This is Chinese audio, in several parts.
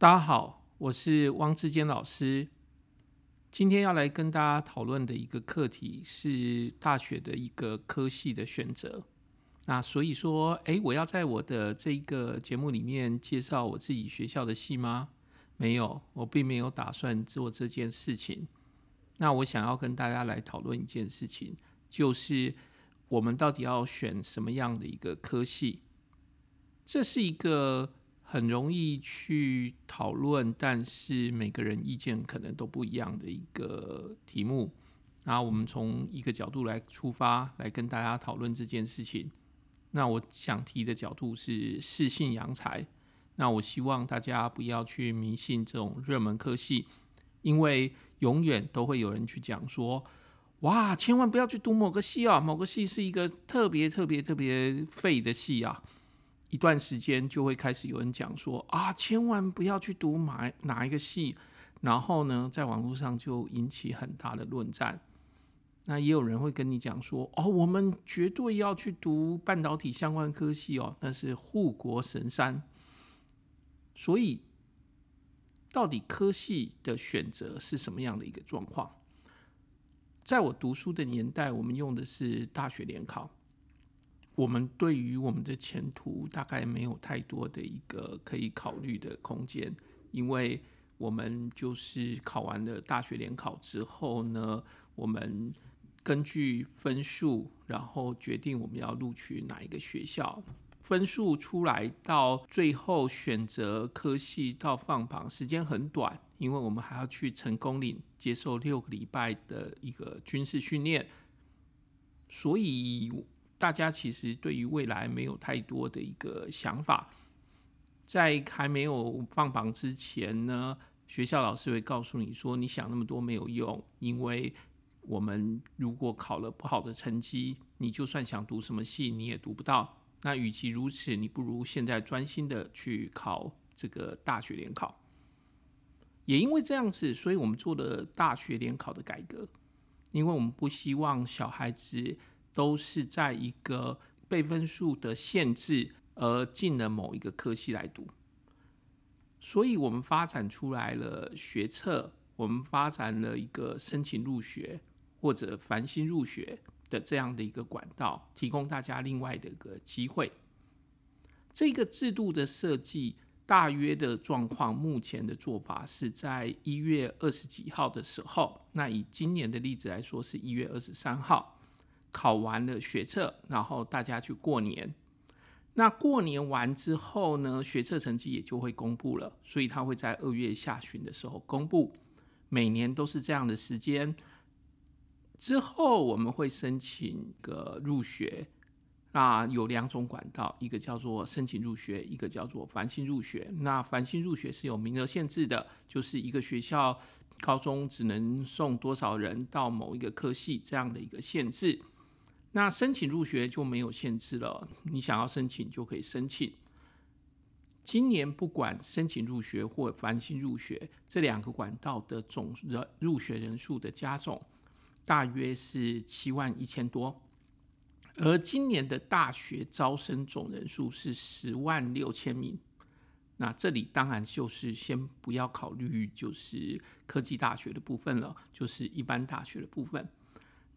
大家好，我是汪志坚老师。今天要来跟大家讨论的一个课题是大学的一个科系的选择。那所以说，哎，我要在我的这一个节目里面介绍我自己学校的系吗？没有，我并没有打算做这件事情。那我想要跟大家来讨论一件事情，就是我们到底要选什么样的一个科系？这是一个很容易去讨论，但是每个人意见可能都不一样的一个题目。然后我们从一个角度来出发，来跟大家讨论这件事情。那我想提的角度是适性扬才。那我希望大家不要去迷信这种热门科系，因为永远都会有人去讲说，哇，千万不要去读某个系啊，某个系是一个特别特别特别废的系啊。一段时间就会开始有人讲说，啊，千万不要去读哪哪一个系，然后呢，在网络上就引起很大的论战。那也有人会跟你讲说，哦，我们绝对要去读半导体相关科系哦，那是护国神山。所以，到底科系的选择是什么样的一个状况？在我读书的年代，我们用的是大学联考，我们对于我们的前途大概没有太多的一个可以考虑的空间，因为我们就是考完了大学联考之后呢，我们。根据分数，然后决定我们要录取哪一个学校。分数出来到最后选择科系到放榜时间很短，因为我们还要去成功岭接受六个礼拜的一个军事训练，所以大家其实对于未来没有太多的一个想法。在还没有放榜之前呢，学校老师会告诉你说：“你想那么多没有用，因为。”我们如果考了不好的成绩，你就算想读什么系，你也读不到。那与其如此，你不如现在专心的去考这个大学联考。也因为这样子，所以我们做了大学联考的改革，因为我们不希望小孩子都是在一个被分数的限制而进了某一个科系来读，所以我们发展出来了学测，我们发展了一个申请入学。或者繁星入学的这样的一个管道，提供大家另外的一个机会。这个制度的设计，大约的状况，目前的做法是在一月二十几号的时候，那以今年的例子来说，是一月二十三号考完了学测，然后大家去过年。那过年完之后呢，学测成绩也就会公布了，所以他会在二月下旬的时候公布。每年都是这样的时间。之后我们会申请个入学，那有两种管道，一个叫做申请入学，一个叫做繁星入学。那繁星入学是有名额限制的，就是一个学校高中只能送多少人到某一个科系这样的一个限制。那申请入学就没有限制了，你想要申请就可以申请。今年不管申请入学或繁星入学这两个管道的总人入学人数的加总。大约是七万一千多，而今年的大学招生总人数是十万六千名。那这里当然就是先不要考虑，就是科技大学的部分了，就是一般大学的部分。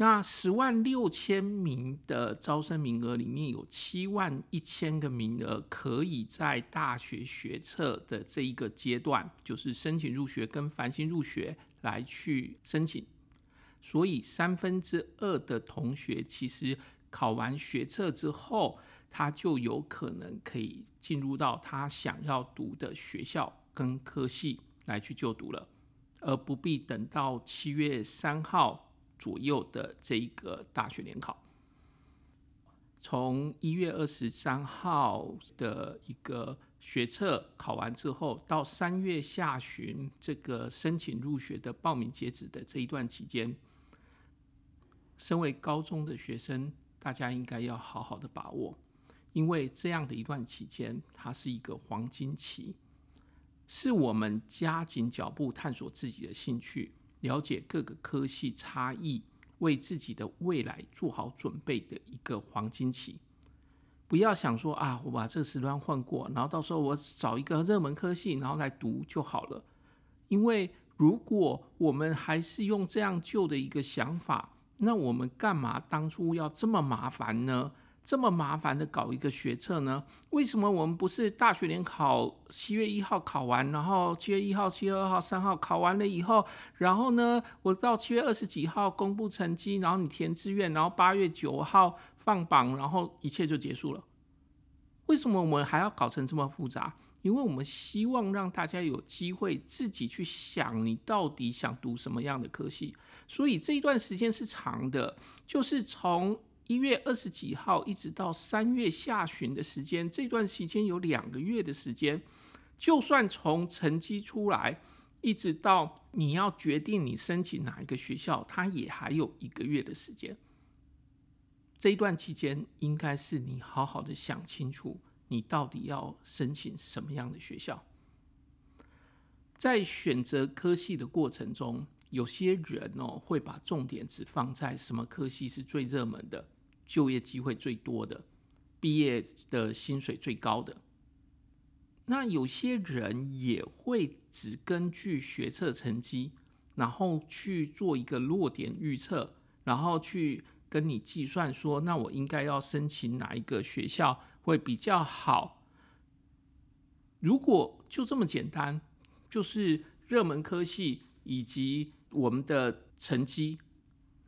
那十万六千名的招生名额里面有七万一千个名额可以在大学学测的这一个阶段，就是申请入学跟繁星入学来去申请。所以三分之二的同学其实考完学测之后，他就有可能可以进入到他想要读的学校跟科系来去就读了，而不必等到七月三号左右的这一个大学联考。从一月二十三号的一个学测考完之后，到三月下旬这个申请入学的报名截止的这一段期间。身为高中的学生，大家应该要好好的把握，因为这样的一段期间，它是一个黄金期，是我们加紧脚步探索自己的兴趣，了解各个科系差异，为自己的未来做好准备的一个黄金期。不要想说啊，我把这个时段换过，然后到时候我找一个热门科系，然后来读就好了。因为如果我们还是用这样旧的一个想法，那我们干嘛当初要这么麻烦呢？这么麻烦的搞一个学测呢？为什么我们不是大学联考七月一号考完，然后七月一号、七月二号、三号考完了以后，然后呢，我到七月二十几号公布成绩，然后你填志愿，然后八月九号放榜，然后一切就结束了？为什么我们还要搞成这么复杂？因为我们希望让大家有机会自己去想，你到底想读什么样的科系。所以这一段时间是长的，就是从。一月二十几号一直到三月下旬的时间，这段时间有两个月的时间。就算从成绩出来，一直到你要决定你申请哪一个学校，它也还有一个月的时间。这一段期间，应该是你好好的想清楚，你到底要申请什么样的学校。在选择科系的过程中，有些人哦会把重点只放在什么科系是最热门的。就业机会最多的，毕业的薪水最高的，那有些人也会只根据学测成绩，然后去做一个落点预测，然后去跟你计算说，那我应该要申请哪一个学校会比较好？如果就这么简单，就是热门科系以及我们的成绩，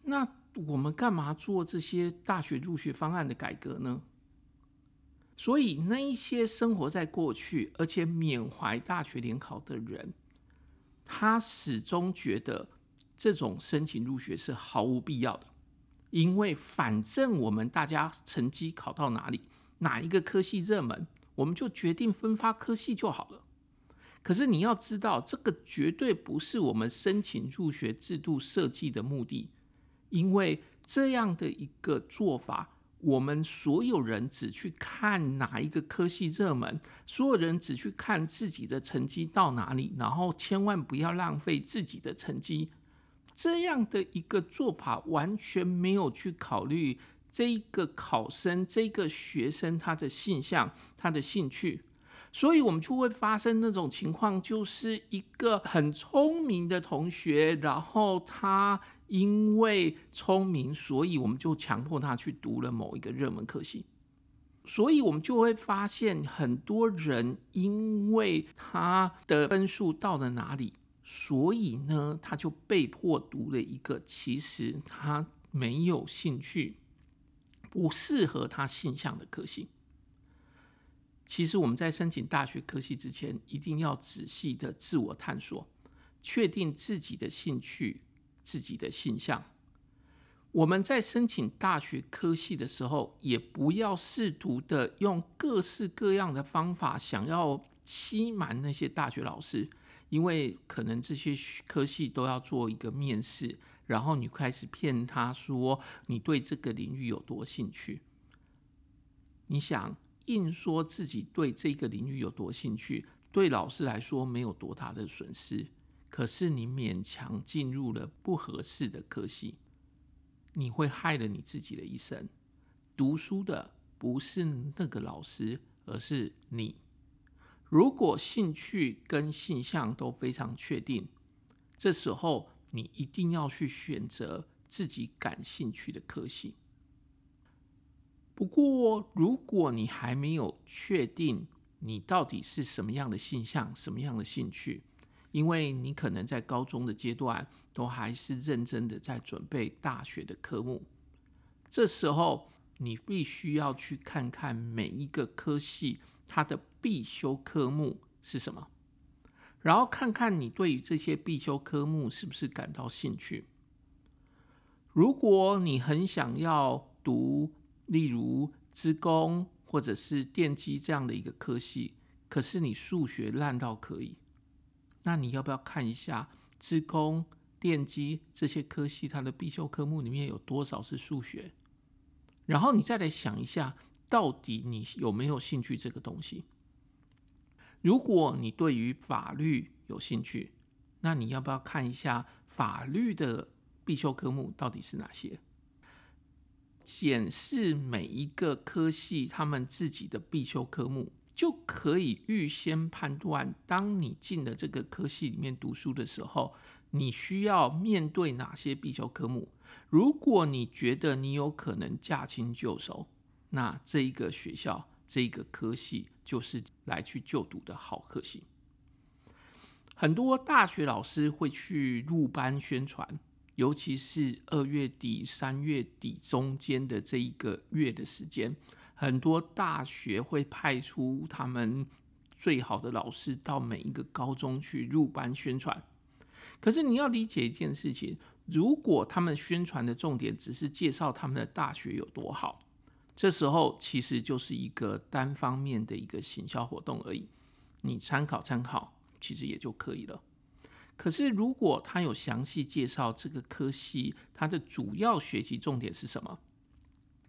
那。我们干嘛做这些大学入学方案的改革呢？所以那一些生活在过去而且缅怀大学联考的人，他始终觉得这种申请入学是毫无必要的，因为反正我们大家成绩考到哪里，哪一个科系热门，我们就决定分发科系就好了。可是你要知道，这个绝对不是我们申请入学制度设计的目的。因为这样的一个做法，我们所有人只去看哪一个科系热门，所有人只去看自己的成绩到哪里，然后千万不要浪费自己的成绩。这样的一个做法完全没有去考虑这一个考生、这个学生他的性向、他的兴趣。所以，我们就会发生那种情况，就是一个很聪明的同学，然后他因为聪明，所以我们就强迫他去读了某一个热门科系。所以我们就会发现，很多人因为他的分数到了哪里，所以呢，他就被迫读了一个其实他没有兴趣、不适合他性向的科系。其实我们在申请大学科系之前，一定要仔细的自我探索，确定自己的兴趣、自己的性向。我们在申请大学科系的时候，也不要试图的用各式各样的方法，想要欺瞒那些大学老师，因为可能这些科系都要做一个面试，然后你开始骗他说你对这个领域有多兴趣。你想？硬说自己对这个领域有多兴趣，对老师来说没有多大的损失。可是你勉强进入了不合适的科系，你会害了你自己的一生。读书的不是那个老师，而是你。如果兴趣跟性向都非常确定，这时候你一定要去选择自己感兴趣的科系。不过，如果你还没有确定你到底是什么样的性向、什么样的兴趣，因为你可能在高中的阶段都还是认真的在准备大学的科目，这时候你必须要去看看每一个科系它的必修科目是什么，然后看看你对于这些必修科目是不是感到兴趣。如果你很想要读，例如资工或者是电机这样的一个科系，可是你数学烂到可以，那你要不要看一下资工、电机这些科系它的必修科目里面有多少是数学？然后你再来想一下，到底你有没有兴趣这个东西？如果你对于法律有兴趣，那你要不要看一下法律的必修科目到底是哪些？检视每一个科系他们自己的必修科目，就可以预先判断，当你进了这个科系里面读书的时候，你需要面对哪些必修科目。如果你觉得你有可能驾轻就熟，那这一个学校、这一个科系就是来去就读的好科系。很多大学老师会去入班宣传。尤其是二月底、三月底中间的这一个月的时间，很多大学会派出他们最好的老师到每一个高中去入班宣传。可是你要理解一件事情：如果他们宣传的重点只是介绍他们的大学有多好，这时候其实就是一个单方面的一个行销活动而已。你参考参考，其实也就可以了。可是，如果他有详细介绍这个科系，它的主要学习重点是什么？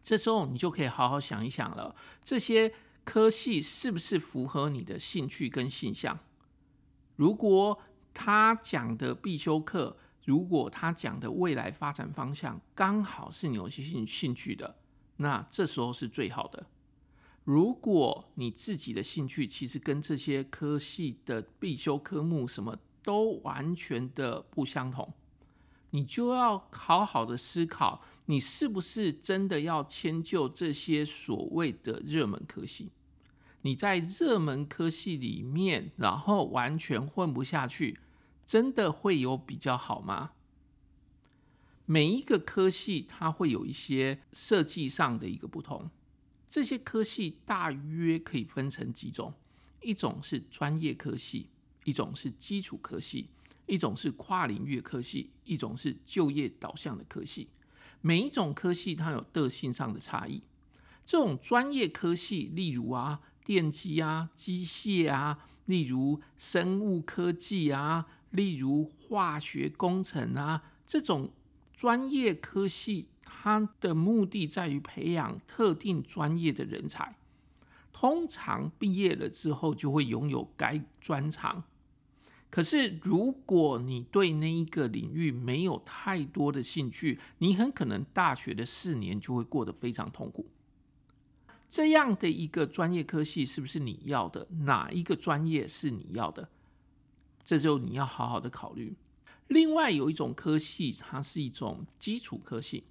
这时候你就可以好好想一想了。这些科系是不是符合你的兴趣跟性向？如果他讲的必修课，如果他讲的未来发展方向刚好是你有些兴兴趣的，那这时候是最好的。如果你自己的兴趣其实跟这些科系的必修科目什么，都完全的不相同，你就要好好的思考，你是不是真的要迁就这些所谓的热门科系？你在热门科系里面，然后完全混不下去，真的会有比较好吗？每一个科系它会有一些设计上的一个不同，这些科系大约可以分成几种，一种是专业科系。一种是基础科系，一种是跨领域科系，一种是就业导向的科系。每一种科系它有个性上的差异。这种专业科系，例如啊电机啊、机械啊，例如生物科技啊，例如化学工程啊，这种专业科系，它的目的在于培养特定专业的人才。通常毕业了之后，就会拥有该专长。可是，如果你对那一个领域没有太多的兴趣，你很可能大学的四年就会过得非常痛苦。这样的一个专业科系是不是你要的？哪一个专业是你要的？这就你要好好的考虑。另外有一种科系，它是一种基础科系，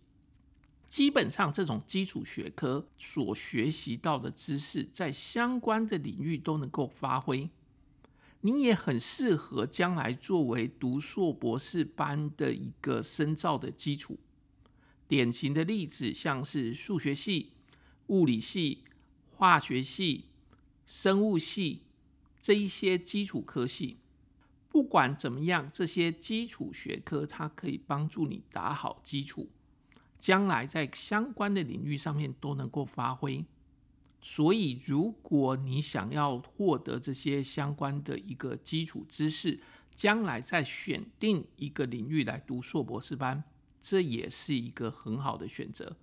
基本上这种基础学科所学习到的知识，在相关的领域都能够发挥。你也很适合将来作为读硕博士班的一个深造的基础。典型的例子像是数学系、物理系、化学系、生物系这一些基础科系。不管怎么样，这些基础学科它可以帮助你打好基础，将来在相关的领域上面都能够发挥。所以，如果你想要获得这些相关的一个基础知识，将来再选定一个领域来读硕博士班，这也是一个很好的选择。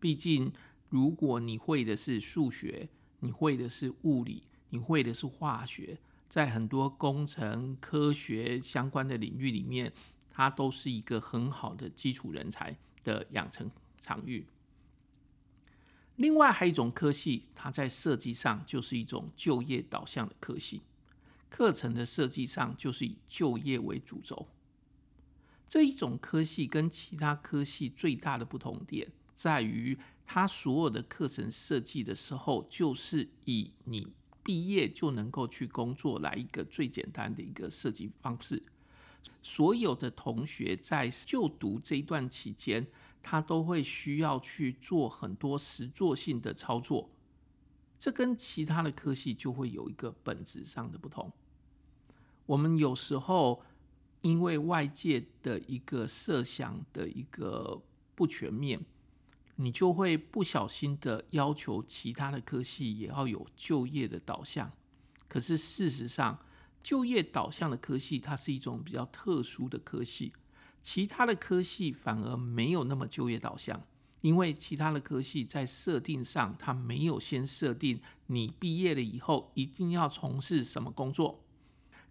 毕竟，如果你会的是数学，你会的是物理，你会的是化学，在很多工程科学相关的领域里面，它都是一个很好的基础人才的养成场域。另外还有一种科系，它在设计上就是一种就业导向的科系，课程的设计上就是以就业为主轴。这一种科系跟其他科系最大的不同点在于，它所有的课程设计的时候，就是以你毕业就能够去工作来一个最简单的一个设计方式。所有的同学在就读这一段期间，他都会需要去做很多实作性的操作，这跟其他的科系就会有一个本质上的不同。我们有时候因为外界的一个设想的一个不全面，你就会不小心的要求其他的科系也要有就业的导向。可是事实上，就业导向的科系它是一种比较特殊的科系。其他的科系反而没有那么就业导向，因为其他的科系在设定上，它没有先设定你毕业了以后一定要从事什么工作。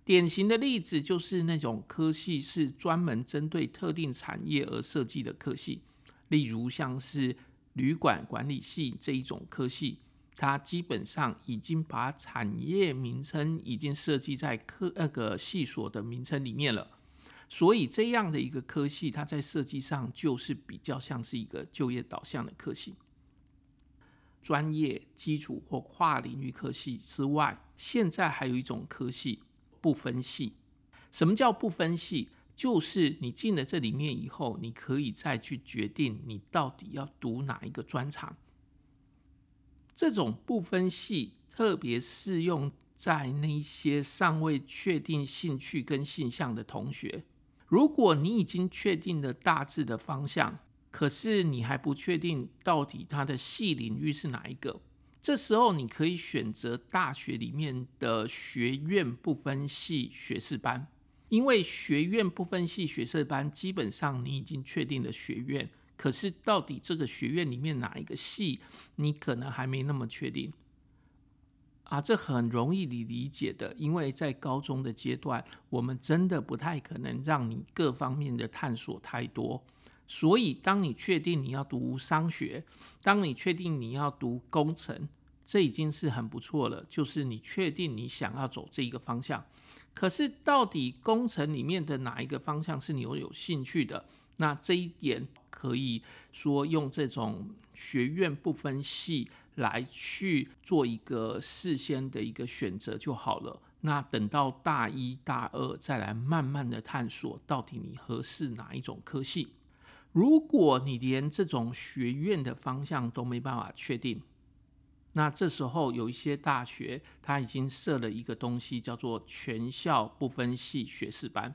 典型的例子就是那种科系是专门针对特定产业而设计的科系，例如像是旅馆管理系这一种科系，它基本上已经把产业名称已经设计在科那个系所的名称里面了。所以这样的一个科系，它在设计上就是比较像是一个就业导向的科系。专业基础或跨领域科系之外，现在还有一种科系不分系。什么叫不分系？就是你进了这里面以后，你可以再去决定你到底要读哪一个专长。这种不分系特别适用在那些尚未确定兴趣跟性向的同学。如果你已经确定了大致的方向，可是你还不确定到底它的系领域是哪一个，这时候你可以选择大学里面的学院不分系学士班。因为学院不分系学士班，基本上你已经确定了学院，可是到底这个学院里面哪一个系，你可能还没那么确定啊。这很容易你理解的，因为在高中的阶段，我们真的不太可能让你各方面的探索太多。所以，当你确定你要读商学，当你确定你要读工程，这已经是很不错了。就是你确定你想要走这一个方向。可是，到底工程里面的哪一个方向是你有有兴趣的？那这一点可以说用这种学院不分系来去做一个事先的一个选择就好了。那等到大一大二再来慢慢的探索，到底你合适哪一种科系。如果你连这种学院的方向都没办法确定，那这时候有一些大学，它已经设了一个东西，叫做全校不分系学士班。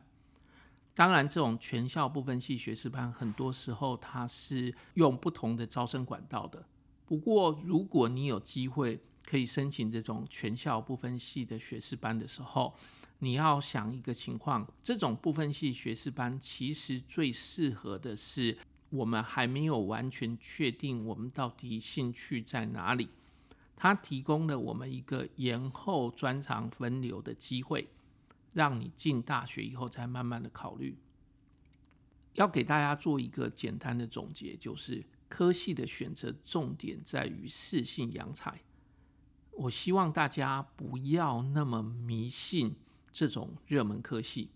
当然，这种全校不分系学士班，很多时候它是用不同的招生管道的。不过，如果你有机会可以申请这种全校不分系的学士班的时候，你要想一个情况，这种不分系学士班其实最适合的是我们还没有完全确定我们到底兴趣在哪里。它提供了我们一个延后专长分流的机会，让你进大学以后再慢慢的考虑。要给大家做一个简单的总结，就是科系的选择重点在于适性扬才。我希望大家不要那么迷信这种热门科系，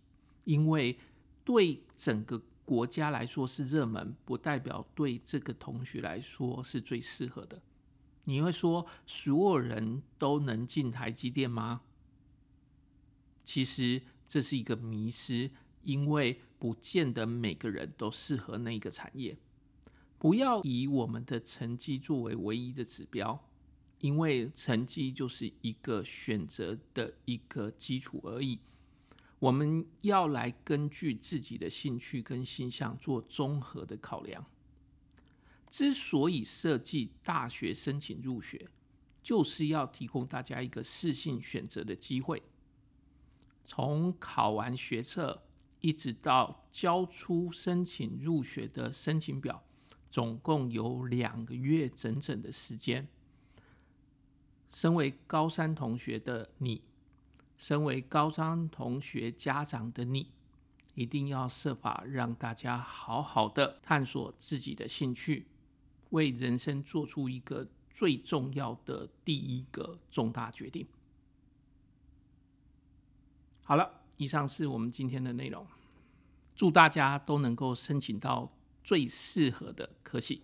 因为对整个国家来说是热门，不代表对这个同学来说是最适合的。你会说所有人都能进台积电吗？其实这是一个迷失，因为不见得每个人都适合那个产业。不要以我们的成绩作为唯一的指标，因为成绩就是一个选择的一个基础而已。我们要来根据自己的兴趣跟性向做综合的考量。之所以设计大学申请入学，就是要提供大家一个适性选择的机会。从考完学测一直到交出申请入学的申请表，总共有两个月整整的时间。身为高三同学的你，身为高三同学家长的你，一定要设法让大家好好的探索自己的兴趣。为人生做出一个最重要的第一个重大决定。好了，以上是我们今天的内容。祝大家都能够申请到最适合的科系。